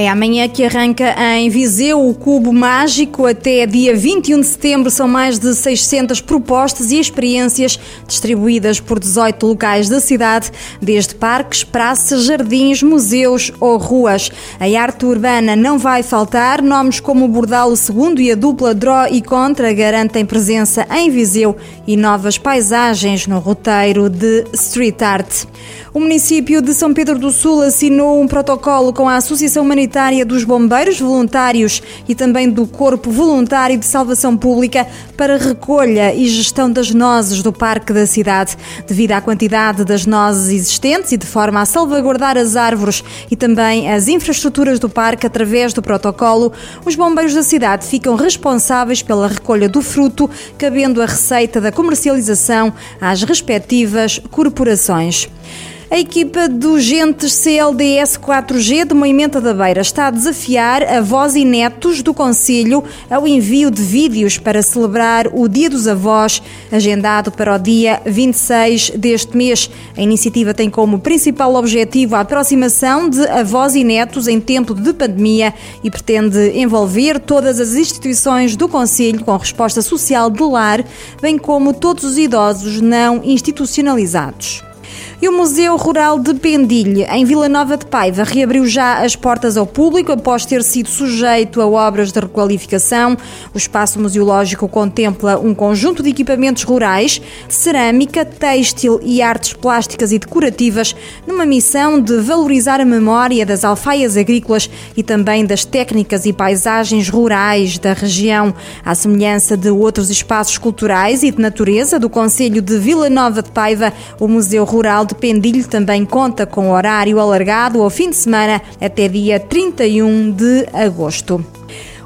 É amanhã que arranca em Viseu o Cubo Mágico. Até dia 21 de setembro são mais de 600 propostas e experiências distribuídas por 18 locais da cidade, desde parques, praças, jardins, museus ou ruas. A arte urbana não vai faltar. Nomes como o Bordal II e a dupla Draw e Contra garantem presença em Viseu e novas paisagens no roteiro de Street Art. O município de São Pedro do Sul assinou um protocolo com a Associação Humanitária dos Bombeiros Voluntários e também do Corpo Voluntário de Salvação Pública para recolha e gestão das nozes do Parque da cidade. Devido à quantidade das nozes existentes e de forma a salvaguardar as árvores e também as infraestruturas do parque através do protocolo, os bombeiros da cidade ficam responsáveis pela recolha do fruto, cabendo a receita da comercialização às respectivas corporações. A equipa do Gentes CLDS 4G de Moimenta da Beira está a desafiar avós e netos do Conselho ao envio de vídeos para celebrar o Dia dos Avós, agendado para o dia 26 deste mês. A iniciativa tem como principal objetivo a aproximação de avós e netos em tempo de pandemia e pretende envolver todas as instituições do Conselho com resposta social de lar, bem como todos os idosos não institucionalizados. E o Museu Rural de Pendilhe, em Vila Nova de Paiva, reabriu já as portas ao público após ter sido sujeito a obras de requalificação. O espaço museológico contempla um conjunto de equipamentos rurais, cerâmica, têxtil e artes plásticas e decorativas, numa missão de valorizar a memória das alfaias agrícolas e também das técnicas e paisagens rurais da região, à semelhança de outros espaços culturais e de natureza do Conselho de Vila Nova de Paiva, o Museu Rural de Pendilho também conta com horário alargado ao fim de semana até dia 31 de agosto.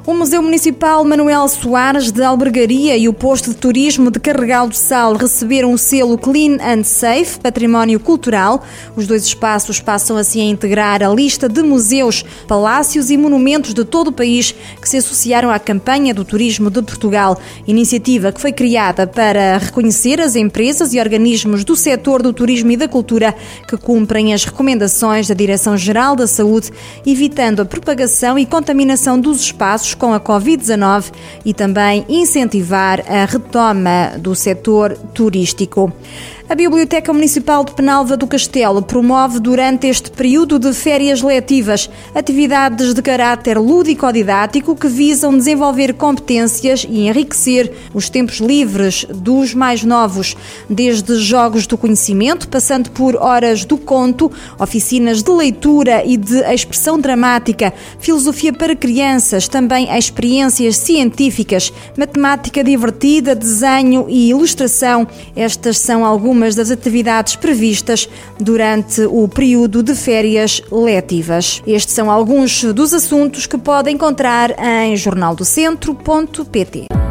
O Museu Municipal Manuel Soares de Albergaria e o Posto de Turismo de Carregal do Sal receberam o selo Clean and Safe Património Cultural. Os dois espaços passam assim a integrar a lista de museus, palácios e monumentos de todo o país que se associaram à campanha do turismo de Portugal, iniciativa que foi criada para reconhecer as empresas e organismos do setor do turismo e da cultura que cumprem as recomendações da Direção-Geral da Saúde, evitando a propagação e contaminação dos espaços com a Covid-19 e também incentivar a retoma do setor turístico. A Biblioteca Municipal de Penalva do Castelo promove durante este período de férias letivas atividades de caráter lúdico-didático que visam desenvolver competências e enriquecer os tempos livres dos mais novos, desde jogos do conhecimento, passando por horas do conto, oficinas de leitura e de expressão dramática, filosofia para crianças, também experiências científicas, matemática divertida, desenho e ilustração. Estas são algumas algumas das atividades previstas durante o período de férias letivas. Estes são alguns dos assuntos que pode encontrar em jornaldocentro.pt.